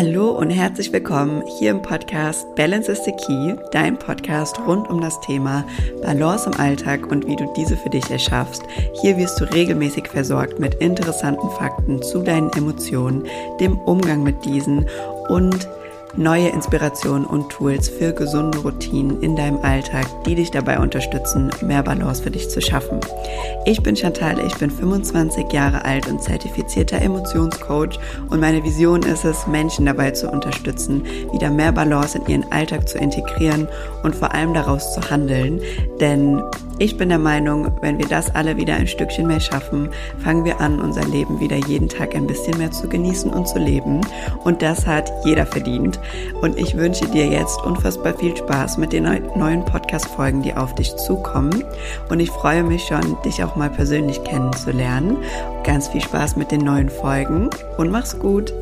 Hallo und herzlich willkommen hier im Podcast Balance is the Key, dein Podcast rund um das Thema Balance im Alltag und wie du diese für dich erschaffst. Hier wirst du regelmäßig versorgt mit interessanten Fakten zu deinen Emotionen, dem Umgang mit diesen und neue Inspirationen und Tools für gesunde Routinen in deinem Alltag, die dich dabei unterstützen, mehr Balance für dich zu schaffen. Ich bin Chantal, ich bin 25 Jahre alt und zertifizierter Emotionscoach und meine Vision ist es, Menschen dabei zu unterstützen, wieder mehr Balance in ihren Alltag zu integrieren und vor allem daraus zu handeln, denn ich bin der Meinung, wenn wir das alle wieder ein Stückchen mehr schaffen, fangen wir an, unser Leben wieder jeden Tag ein bisschen mehr zu genießen und zu leben. Und das hat jeder verdient. Und ich wünsche dir jetzt unfassbar viel Spaß mit den neuen Podcast-Folgen, die auf dich zukommen. Und ich freue mich schon, dich auch mal persönlich kennenzulernen. Ganz viel Spaß mit den neuen Folgen und mach's gut.